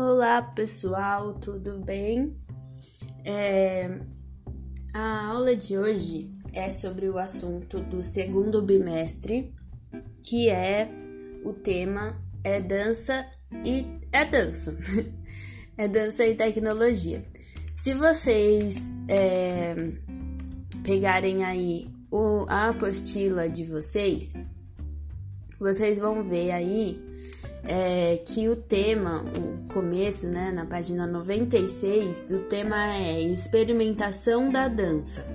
Olá pessoal, tudo bem? É, a aula de hoje é sobre o assunto do segundo bimestre, que é o tema é dança e é dança, é dança e tecnologia. Se vocês é, pegarem aí o, a apostila de vocês, vocês vão ver aí é, que o tema, o começo, né, na página 96, o tema é experimentação da dança.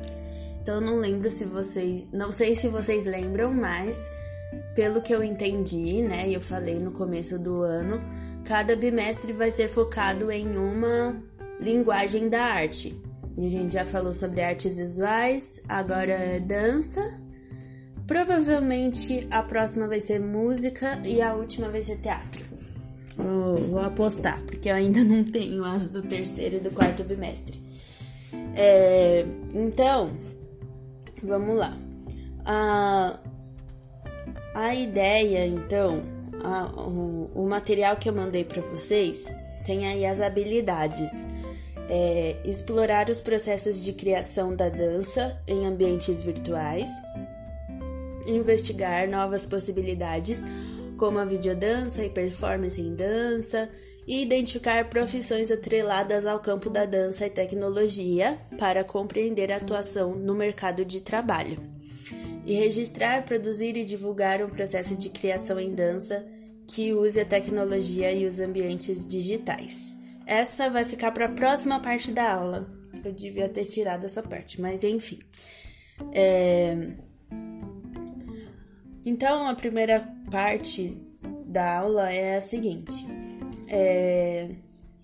Então não lembro se vocês, não sei se vocês lembram, mas pelo que eu entendi, né, eu falei no começo do ano, cada bimestre vai ser focado em uma linguagem da arte. E a gente já falou sobre artes visuais, agora é dança Provavelmente a próxima vai ser música e a última vai ser teatro. Vou, vou apostar, porque eu ainda não tenho as do terceiro e do quarto bimestre. É, então, vamos lá. A, a ideia, então, a, o, o material que eu mandei para vocês tem aí as habilidades. É, explorar os processos de criação da dança em ambientes virtuais, investigar novas possibilidades, como a videodança e performance em dança, e identificar profissões atreladas ao campo da dança e tecnologia para compreender a atuação no mercado de trabalho. E registrar, produzir e divulgar um processo de criação em dança que use a tecnologia e os ambientes digitais. Essa vai ficar para a próxima parte da aula. Eu devia ter tirado essa parte, mas enfim. É... Então, a primeira parte da aula é a seguinte: é,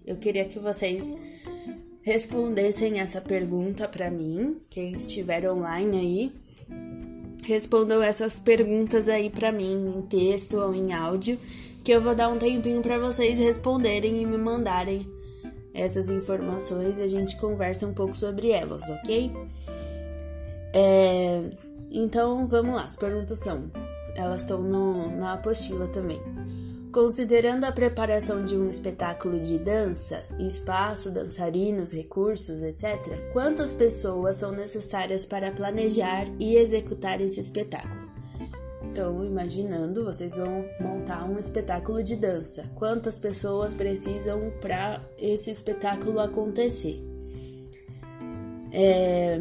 eu queria que vocês respondessem essa pergunta para mim, quem estiver online aí, respondam essas perguntas aí para mim em texto ou em áudio, que eu vou dar um tempinho para vocês responderem e me mandarem essas informações e a gente conversa um pouco sobre elas, ok? É, então vamos lá, as perguntas são: elas estão na apostila também. Considerando a preparação de um espetáculo de dança, espaço, dançarinos, recursos, etc., quantas pessoas são necessárias para planejar e executar esse espetáculo? Então, imaginando, vocês vão montar um espetáculo de dança. Quantas pessoas precisam para esse espetáculo acontecer? É,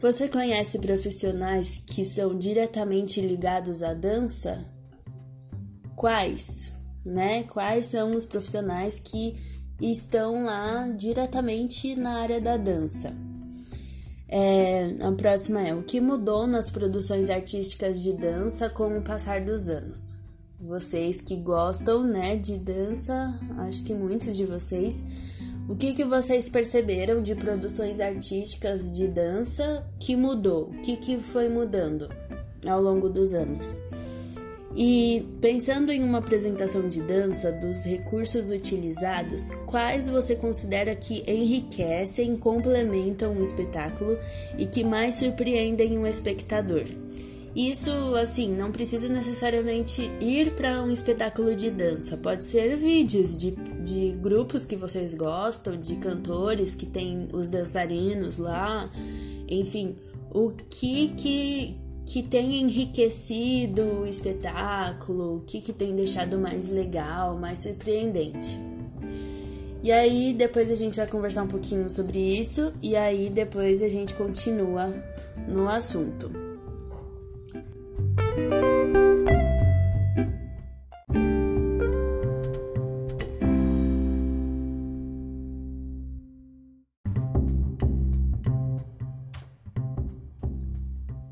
você conhece profissionais que são diretamente ligados à dança? Quais, né? Quais são os profissionais que estão lá diretamente na área da dança? É, a próxima é o que mudou nas produções artísticas de dança com o passar dos anos. Vocês que gostam, né, de dança, acho que muitos de vocês o que, que vocês perceberam de produções artísticas de dança que mudou? O que, que foi mudando ao longo dos anos? E pensando em uma apresentação de dança, dos recursos utilizados, quais você considera que enriquecem, complementam o espetáculo e que mais surpreendem o espectador? Isso, assim, não precisa necessariamente ir para um espetáculo de dança, pode ser vídeos de, de grupos que vocês gostam, de cantores que tem os dançarinos lá, enfim, o que que, que tem enriquecido o espetáculo, o que, que tem deixado mais legal, mais surpreendente. E aí depois a gente vai conversar um pouquinho sobre isso e aí depois a gente continua no assunto.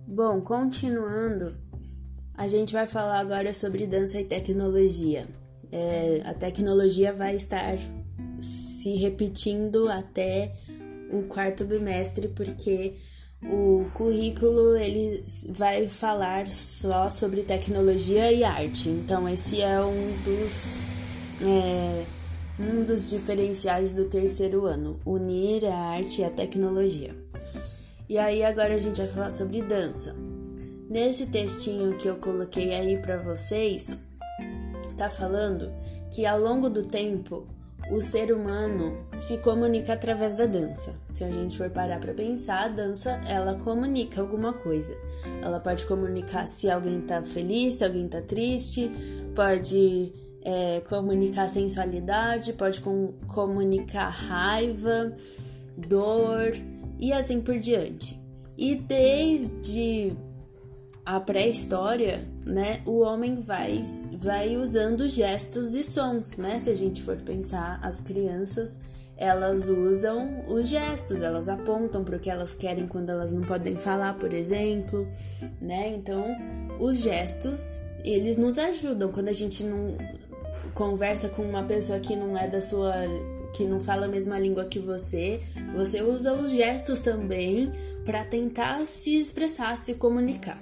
Bom, continuando, a gente vai falar agora sobre dança e tecnologia. É, a tecnologia vai estar se repetindo até o quarto bimestre, porque o currículo ele vai falar só sobre tecnologia e arte. Então esse é um dos é, um dos diferenciais do terceiro ano, unir a arte e a tecnologia. E aí agora a gente vai falar sobre dança. Nesse textinho que eu coloquei aí para vocês, tá falando que ao longo do tempo o ser humano se comunica através da dança. Se a gente for parar para pensar, a dança ela comunica alguma coisa. Ela pode comunicar se alguém tá feliz, se alguém tá triste, pode é, comunicar sensualidade, pode com, comunicar raiva, dor e assim por diante. E desde a pré-história, né, o homem vai, vai usando gestos e sons, né? Se a gente for pensar, as crianças elas usam os gestos, elas apontam para o que elas querem quando elas não podem falar, por exemplo, né? Então, os gestos, eles nos ajudam quando a gente não conversa com uma pessoa que não é da sua que não fala a mesma língua que você, você usa os gestos também para tentar se expressar, se comunicar.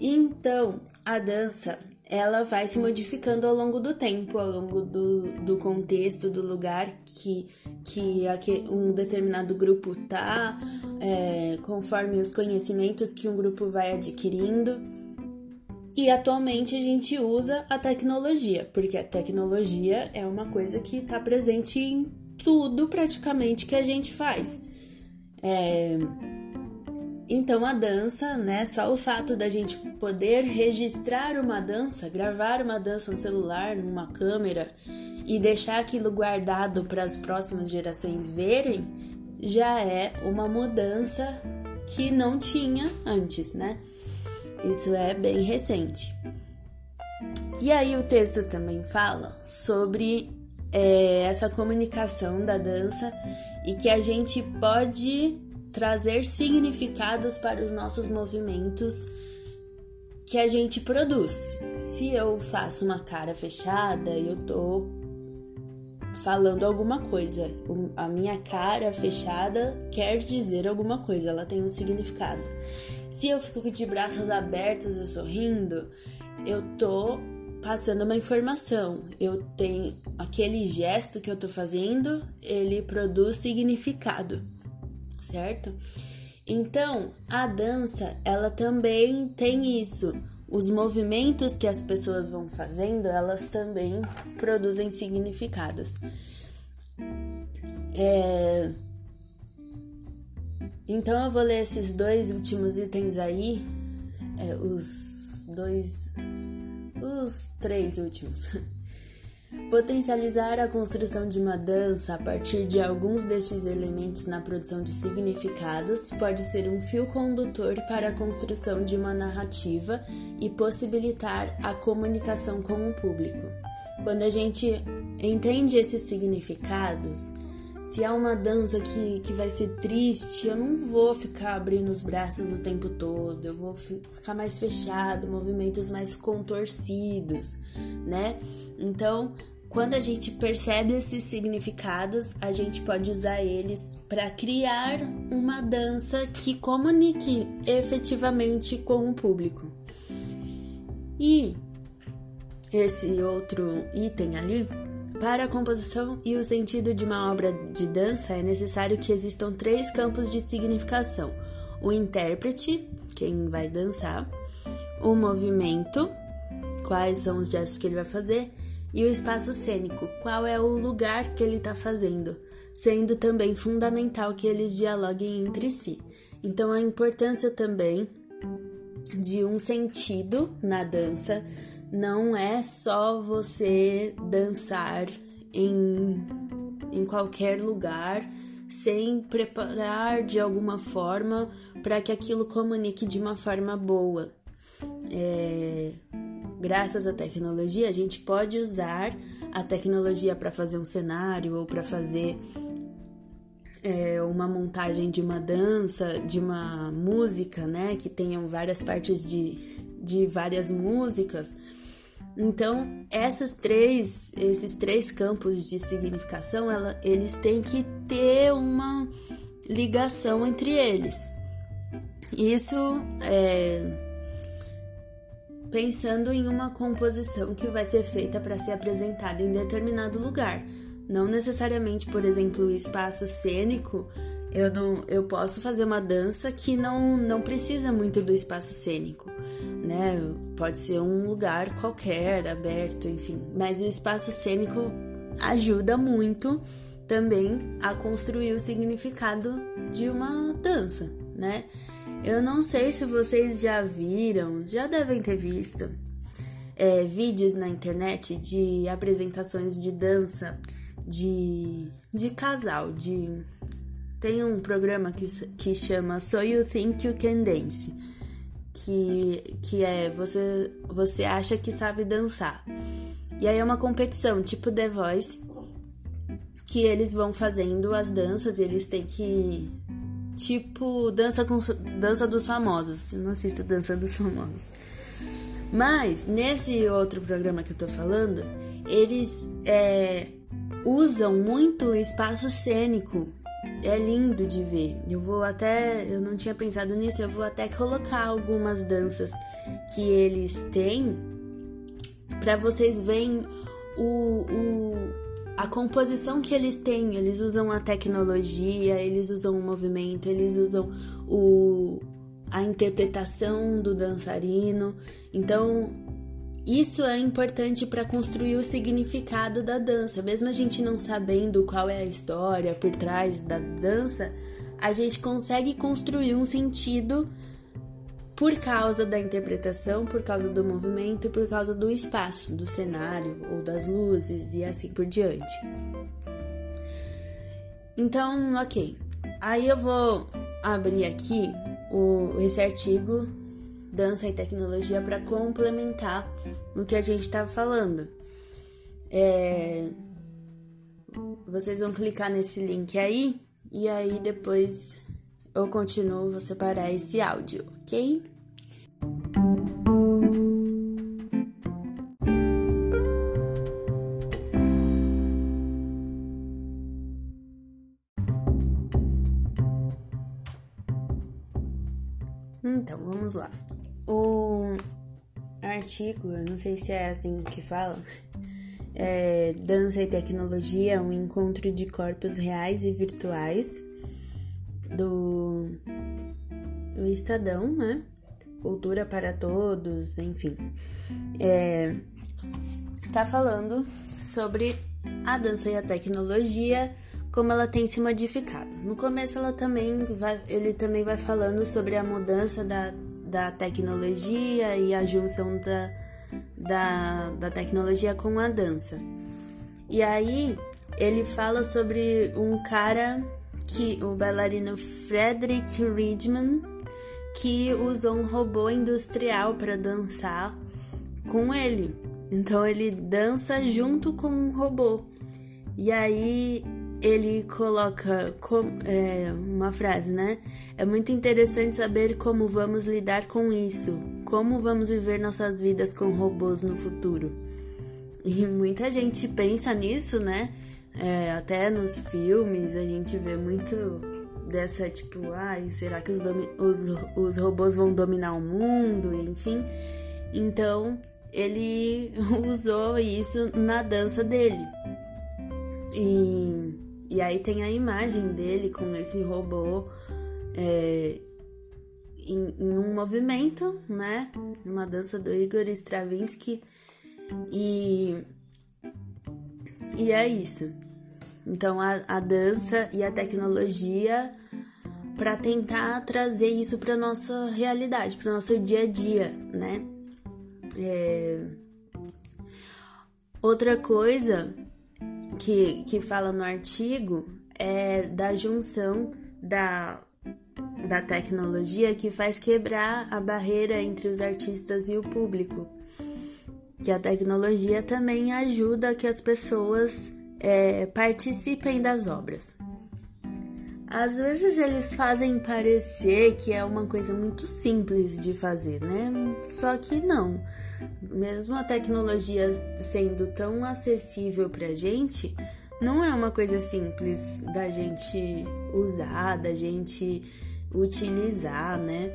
Então, a dança ela vai se modificando ao longo do tempo, ao longo do, do contexto, do lugar que, que um determinado grupo tá, é, conforme os conhecimentos que um grupo vai adquirindo. E atualmente a gente usa a tecnologia, porque a tecnologia é uma coisa que está presente em tudo praticamente que a gente faz. É, então a dança, né, só o fato da gente poder registrar uma dança, gravar uma dança no celular, numa câmera e deixar aquilo guardado para as próximas gerações verem, já é uma mudança que não tinha antes, né? Isso é bem recente. E aí o texto também fala sobre é, essa comunicação da dança e que a gente pode trazer significados para os nossos movimentos que a gente produz. Se eu faço uma cara fechada, eu tô falando alguma coisa. A minha cara fechada quer dizer alguma coisa, ela tem um significado. Se eu fico de braços abertos e sorrindo, eu tô passando uma informação. Eu tenho aquele gesto que eu tô fazendo, ele produz significado certo? Então, a dança, ela também tem isso. Os movimentos que as pessoas vão fazendo, elas também produzem significados. É... Então eu vou ler esses dois últimos itens aí, é, os dois, os três últimos. Potencializar a construção de uma dança a partir de alguns destes elementos na produção de significados pode ser um fio condutor para a construção de uma narrativa e possibilitar a comunicação com o público. Quando a gente entende esses significados, se há uma dança que, que vai ser triste, eu não vou ficar abrindo os braços o tempo todo, eu vou ficar mais fechado, movimentos mais contorcidos, né? Então, quando a gente percebe esses significados, a gente pode usar eles para criar uma dança que comunique efetivamente com o público. E esse outro item ali, para a composição e o sentido de uma obra de dança, é necessário que existam três campos de significação: o intérprete, quem vai dançar, o movimento, quais são os gestos que ele vai fazer, e o espaço cênico, qual é o lugar que ele está fazendo, sendo também fundamental que eles dialoguem entre si. Então, a importância também de um sentido na dança não é só você dançar em, em qualquer lugar sem preparar de alguma forma para que aquilo comunique de uma forma boa. É, graças à tecnologia, a gente pode usar a tecnologia para fazer um cenário ou para fazer é, uma montagem de uma dança, de uma música, né? Que tenham várias partes de, de várias músicas. Então, essas três, esses três campos de significação, ela, eles têm que ter uma ligação entre eles. Isso é pensando em uma composição que vai ser feita para ser apresentada em determinado lugar. Não necessariamente, por exemplo, o espaço cênico, eu, não, eu posso fazer uma dança que não, não precisa muito do espaço cênico, né? Pode ser um lugar qualquer, aberto, enfim. Mas o espaço cênico ajuda muito também a construir o significado de uma dança, né? Eu não sei se vocês já viram, já devem ter visto é, vídeos na internet de apresentações de dança de, de casal, de tem um programa que, que chama So You Think You Can Dance, que, que é você, você acha que sabe dançar. E aí é uma competição, tipo The Voice, que eles vão fazendo as danças eles têm que. Tipo, dança, com, dança dos famosos. Eu não assisto Dança dos Famosos. Mas, nesse outro programa que eu tô falando, eles é, usam muito espaço cênico é lindo de ver. Eu vou até, eu não tinha pensado nisso, eu vou até colocar algumas danças que eles têm para vocês verem o, o, a composição que eles têm. Eles usam a tecnologia, eles usam o movimento, eles usam o, a interpretação do dançarino. Então, isso é importante para construir o significado da dança. Mesmo a gente não sabendo qual é a história por trás da dança, a gente consegue construir um sentido por causa da interpretação, por causa do movimento, por causa do espaço, do cenário ou das luzes e assim por diante. Então, ok. Aí eu vou abrir aqui o, esse artigo dança e tecnologia para complementar o que a gente estava falando. É, vocês vão clicar nesse link aí e aí depois eu continuo, vou separar esse áudio, ok? Então, vamos lá o artigo, eu não sei se é assim que fala, é Dança e Tecnologia, um encontro de corpos reais e virtuais do, do Estadão, né? Cultura para todos, enfim. É, tá falando sobre a dança e a tecnologia, como ela tem se modificado. No começo ela também vai, ele também vai falando sobre a mudança da da tecnologia e a junção da, da, da tecnologia com a dança. E aí ele fala sobre um cara que o bailarino Frederick Ridman que usou um robô industrial para dançar com ele. Então ele dança junto com um robô. E aí ele coloca com, é, uma frase, né? É muito interessante saber como vamos lidar com isso, como vamos viver nossas vidas com robôs no futuro. E muita gente pensa nisso, né? É, até nos filmes a gente vê muito dessa tipo, ai, será que os, os, os robôs vão dominar o mundo? Enfim. Então ele usou isso na dança dele. E e aí tem a imagem dele com esse robô é, em, em, um movimento, né? Uma dança do Igor Stravinsky. E, e é isso. Então a, a dança e a tecnologia para tentar trazer isso para nossa realidade, para nosso dia a dia, né? É... Outra coisa que, que fala no artigo é da junção da, da tecnologia que faz quebrar a barreira entre os artistas e o público. Que a tecnologia também ajuda que as pessoas é, participem das obras. Às vezes eles fazem parecer que é uma coisa muito simples de fazer, né? Só que não. Mesmo a tecnologia sendo tão acessível pra gente, não é uma coisa simples da gente usar, da gente utilizar, né?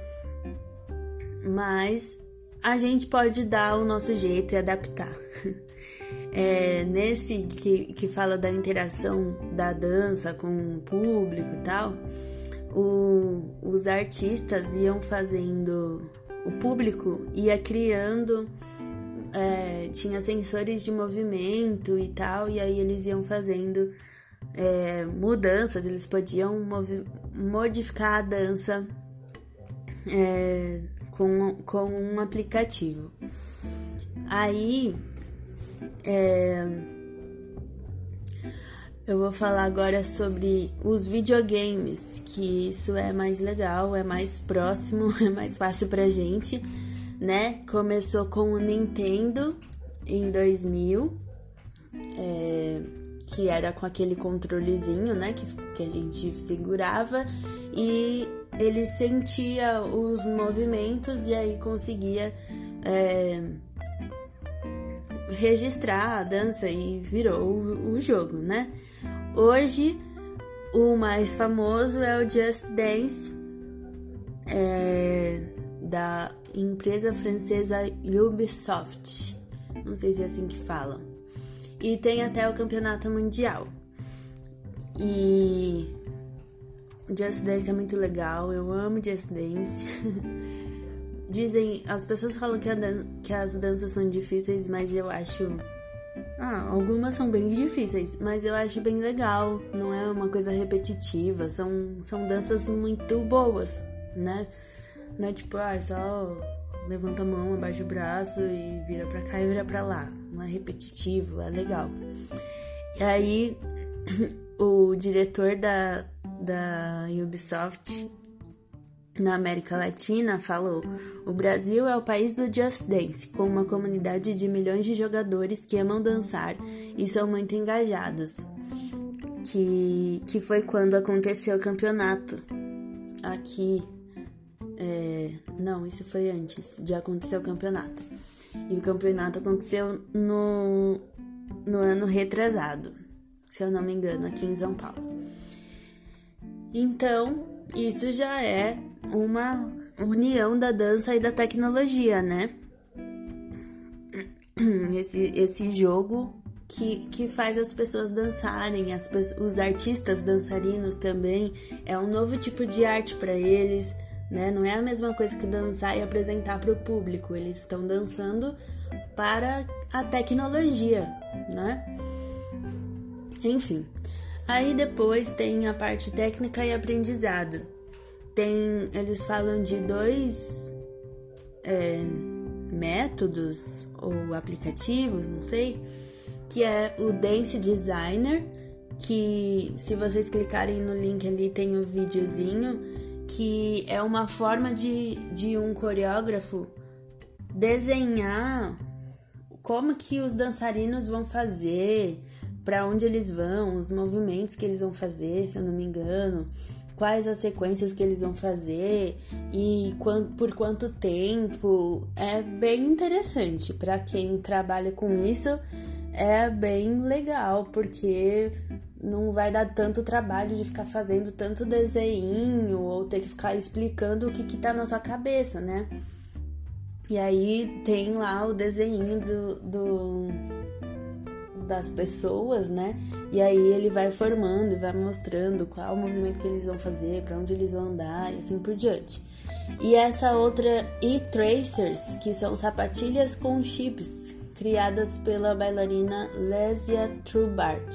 Mas a gente pode dar o nosso jeito e adaptar. É, nesse que, que fala da interação da dança com o público e tal, o, os artistas iam fazendo, o público ia criando é, tinha sensores de movimento e tal, e aí eles iam fazendo é, mudanças, eles podiam modificar a dança é, com, com um aplicativo. Aí é, eu vou falar agora sobre os videogames, que isso é mais legal, é mais próximo, é mais fácil pra gente, né? Começou com o Nintendo em 2000, é, que era com aquele controlezinho, né? Que, que a gente segurava e ele sentia os movimentos e aí conseguia é, registrar a dança e virou o, o jogo, né? Hoje o mais famoso é o Just Dance é, da empresa francesa Ubisoft. Não sei se é assim que fala. E tem até o campeonato mundial. E Just Dance é muito legal, eu amo Just Dance. Dizem, as pessoas falam que, que as danças são difíceis, mas eu acho. Ah, algumas são bem difíceis, mas eu acho bem legal. Não é uma coisa repetitiva, são, são danças muito boas, né? Não é tipo, ah, só levanta a mão, abaixa o braço e vira pra cá e vira pra lá. Não é repetitivo, é legal. E aí, o diretor da, da Ubisoft na América Latina falou: O Brasil é o país do Just Dance, com uma comunidade de milhões de jogadores que amam dançar e são muito engajados. Que, que foi quando aconteceu o campeonato aqui. É, não, isso foi antes de acontecer o campeonato. E o campeonato aconteceu no, no ano retrasado, se eu não me engano, aqui em São Paulo. Então, isso já é uma união da dança e da tecnologia, né? Esse, esse jogo que, que faz as pessoas dançarem, as, os artistas dançarinos também, é um novo tipo de arte para eles, né? Não é a mesma coisa que dançar e apresentar para o público, eles estão dançando para a tecnologia, né? Enfim, Aí depois tem a parte técnica e aprendizado. Tem, eles falam de dois é, métodos ou aplicativos, não sei, que é o Dance Designer, que se vocês clicarem no link ali tem o um videozinho, que é uma forma de, de um coreógrafo desenhar como que os dançarinos vão fazer, para onde eles vão, os movimentos que eles vão fazer, se eu não me engano, quais as sequências que eles vão fazer e por quanto tempo. É bem interessante para quem trabalha com isso. É bem legal porque não vai dar tanto trabalho de ficar fazendo tanto desenho ou ter que ficar explicando o que, que tá na sua cabeça, né? E aí tem lá o desenho do, do das pessoas, né? E aí ele vai formando e vai mostrando qual o movimento que eles vão fazer, para onde eles vão andar e assim por diante. E essa outra e-tracers, que são sapatilhas com chips, criadas pela bailarina Lesia Trubart.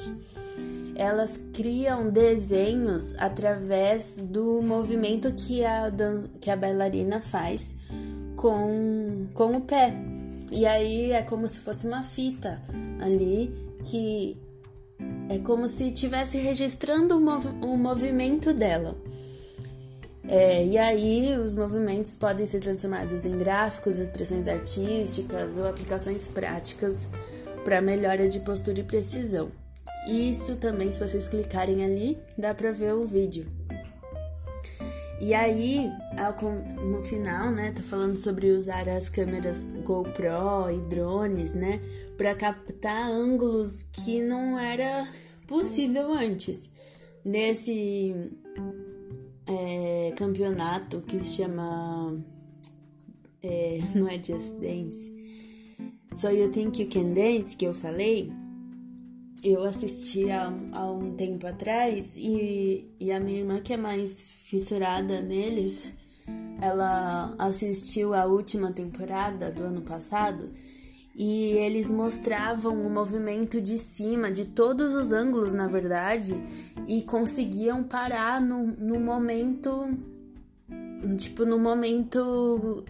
Elas criam desenhos através do movimento que a, que a bailarina faz com, com o pé. E aí é como se fosse uma fita ali que é como se estivesse registrando o, mov o, movimento dela. É, e aí os movimentos podem ser transformados em gráficos, expressões artísticas ou aplicações práticas para melhora de postura e precisão. Isso também, se vocês clicarem ali, dá para ver o vídeo. E aí, no final, né, tá falando sobre usar as câmeras GoPro e drones, né, para captar ângulos que não era possível antes. Nesse é, campeonato que se chama. É, não é Just Dance. So You Think You Can Dance, que eu falei, eu assisti há, há um tempo atrás e, e a minha irmã, que é mais fissurada neles, ela assistiu a última temporada do ano passado e eles mostravam o movimento de cima, de todos os ângulos, na verdade, e conseguiam parar no, no momento, tipo, no momento,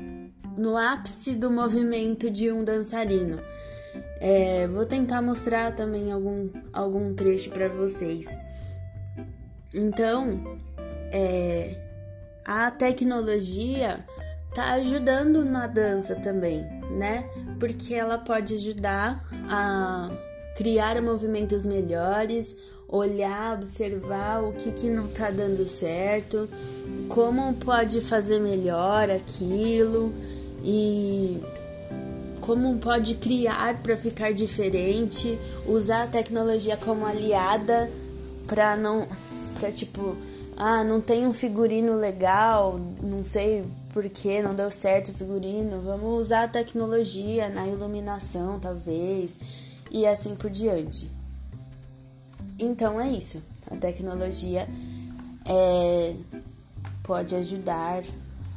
no ápice do movimento de um dançarino. É, vou tentar mostrar também algum, algum trecho para vocês. Então, é, a tecnologia tá ajudando na dança também, né? Porque ela pode ajudar a criar movimentos melhores, olhar, observar o que, que não tá dando certo, como pode fazer melhor aquilo e como pode criar para ficar diferente, usar a tecnologia como aliada para não para tipo, ah, não tem um figurino legal, não sei por que não deu certo o figurino, vamos usar a tecnologia na iluminação, talvez, e assim por diante. Então é isso. A tecnologia é, pode ajudar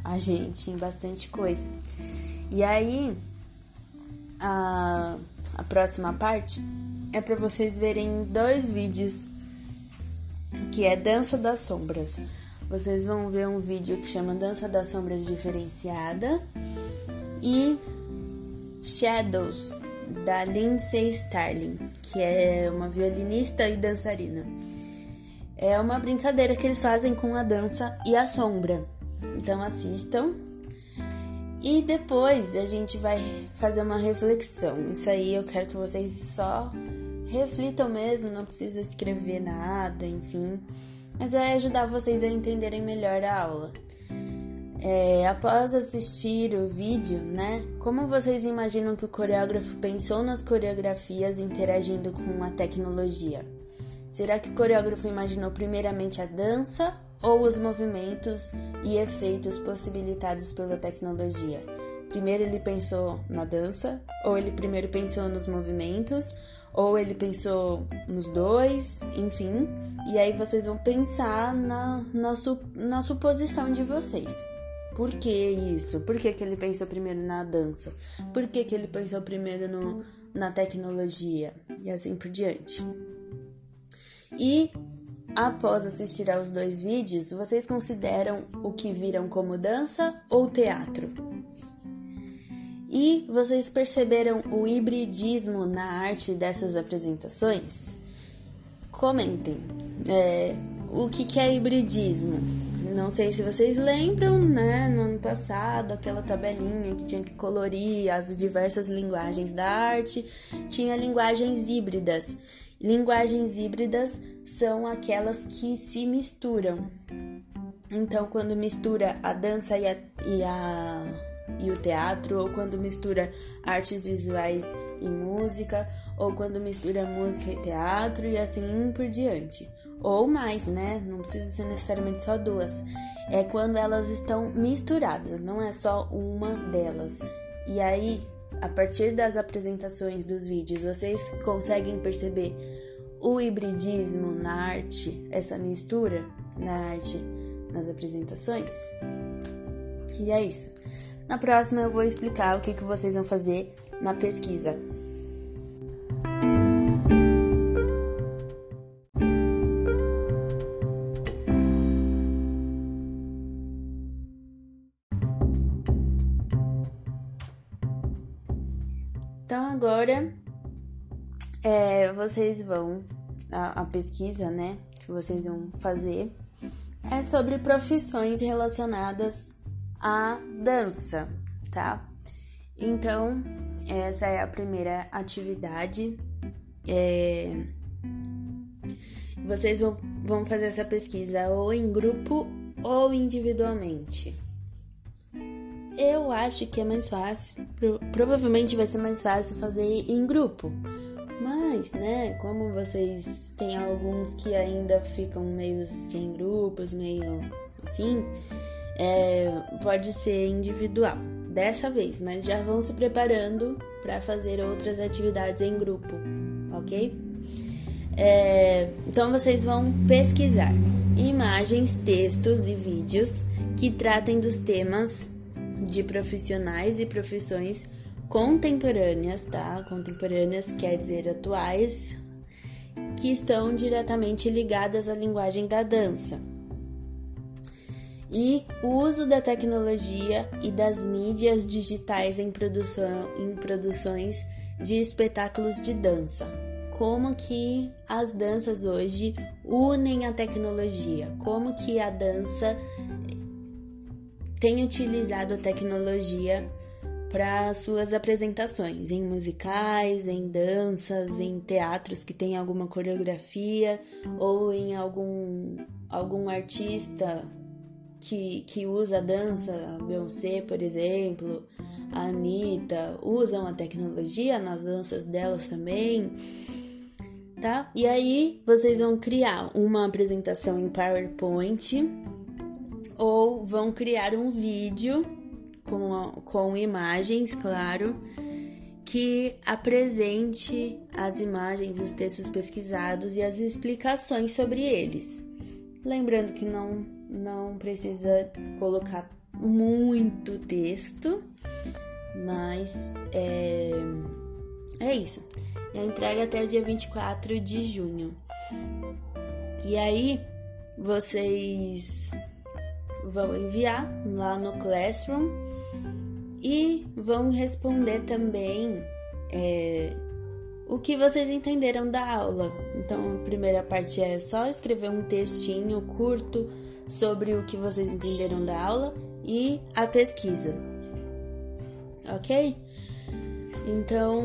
a gente em bastante coisa. E aí, a, a próxima parte é para vocês verem dois vídeos que é Dança das Sombras. Vocês vão ver um vídeo que chama Dança das Sombras Diferenciada e Shadows da Lindsay Starling, que é uma violinista e dançarina. É uma brincadeira que eles fazem com a dança e a sombra. Então assistam e depois a gente vai fazer uma reflexão. Isso aí eu quero que vocês só reflitam mesmo, não precisa escrever nada, enfim. Mas vai ajudar vocês a entenderem melhor a aula. É, após assistir o vídeo, né? Como vocês imaginam que o coreógrafo pensou nas coreografias interagindo com a tecnologia? Será que o coreógrafo imaginou primeiramente a dança ou os movimentos e efeitos possibilitados pela tecnologia. Primeiro ele pensou na dança, ou ele primeiro pensou nos movimentos, ou ele pensou nos dois, enfim. E aí vocês vão pensar na, na, su, na suposição de vocês. Por que isso? Por que, que ele pensou primeiro na dança? Por que, que ele pensou primeiro no, na tecnologia? E assim por diante. E Após assistir aos dois vídeos, vocês consideram o que viram como dança ou teatro? E vocês perceberam o hibridismo na arte dessas apresentações? Comentem. É, o que, que é hibridismo? Não sei se vocês lembram, né? No ano passado, aquela tabelinha que tinha que colorir as diversas linguagens da arte, tinha linguagens híbridas. Linguagens híbridas são aquelas que se misturam. Então, quando mistura a dança e, a, e, a, e o teatro, ou quando mistura artes visuais e música, ou quando mistura música e teatro, e assim por diante. Ou mais, né? Não precisa ser necessariamente só duas. É quando elas estão misturadas, não é só uma delas. E aí, a partir das apresentações dos vídeos, vocês conseguem perceber o hibridismo na arte, essa mistura na arte, nas apresentações? E é isso. Na próxima eu vou explicar o que, que vocês vão fazer na pesquisa. Então agora é, vocês vão, a, a pesquisa, né, que vocês vão fazer é sobre profissões relacionadas à dança, tá? Então, essa é a primeira atividade. É... Vocês vão, vão fazer essa pesquisa ou em grupo ou individualmente. Eu acho que é mais fácil, provavelmente vai ser mais fácil fazer em grupo, mas, né, como vocês têm alguns que ainda ficam meio sem grupos, meio assim, é, pode ser individual dessa vez, mas já vão se preparando para fazer outras atividades em grupo, ok? É, então vocês vão pesquisar imagens, textos e vídeos que tratem dos temas de profissionais e profissões contemporâneas, tá? Contemporâneas quer dizer atuais, que estão diretamente ligadas à linguagem da dança. E o uso da tecnologia e das mídias digitais em, produção, em produções de espetáculos de dança. Como que as danças hoje unem a tecnologia? Como que a dança tem utilizado a tecnologia para suas apresentações em musicais, em danças, em teatros que tem alguma coreografia ou em algum algum artista que, que usa dança, a Beyoncé, por exemplo, a Anitta, usam a tecnologia nas danças delas também, tá? E aí vocês vão criar uma apresentação em PowerPoint ou vão criar um vídeo com, com imagens, claro, que apresente as imagens, os textos pesquisados e as explicações sobre eles. Lembrando que não, não precisa colocar muito texto, mas é, é isso. E a entrega até o dia 24 de junho. E aí, vocês vão enviar lá no Classroom e vão responder também é, o que vocês entenderam da aula. Então, a primeira parte é só escrever um textinho curto sobre o que vocês entenderam da aula e a pesquisa. Ok? Então,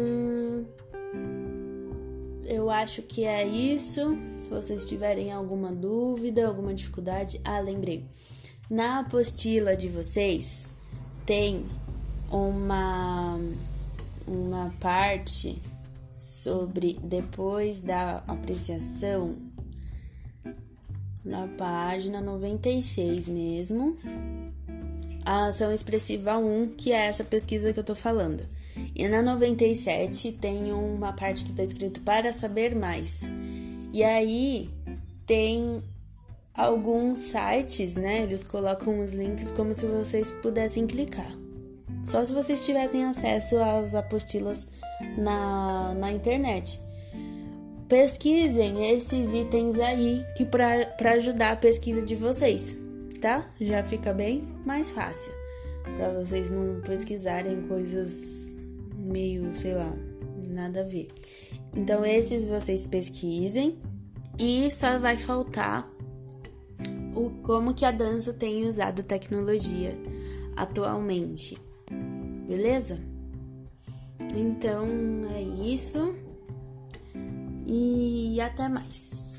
eu acho que é isso. Se vocês tiverem alguma dúvida, alguma dificuldade, ah, lembrei. Na apostila de vocês tem uma uma parte sobre depois da apreciação na página 96 mesmo. A ação expressiva 1, que é essa pesquisa que eu tô falando. E na 97 tem uma parte que tá escrito para saber mais. E aí tem alguns sites, né? Eles colocam os links como se vocês pudessem clicar. Só se vocês tivessem acesso às apostilas na, na internet. Pesquisem esses itens aí que para ajudar a pesquisa de vocês, tá? Já fica bem mais fácil para vocês não pesquisarem coisas meio, sei lá, nada a ver. Então esses vocês pesquisem e só vai faltar o como que a dança tem usado tecnologia atualmente. Beleza? Então é isso. E até mais.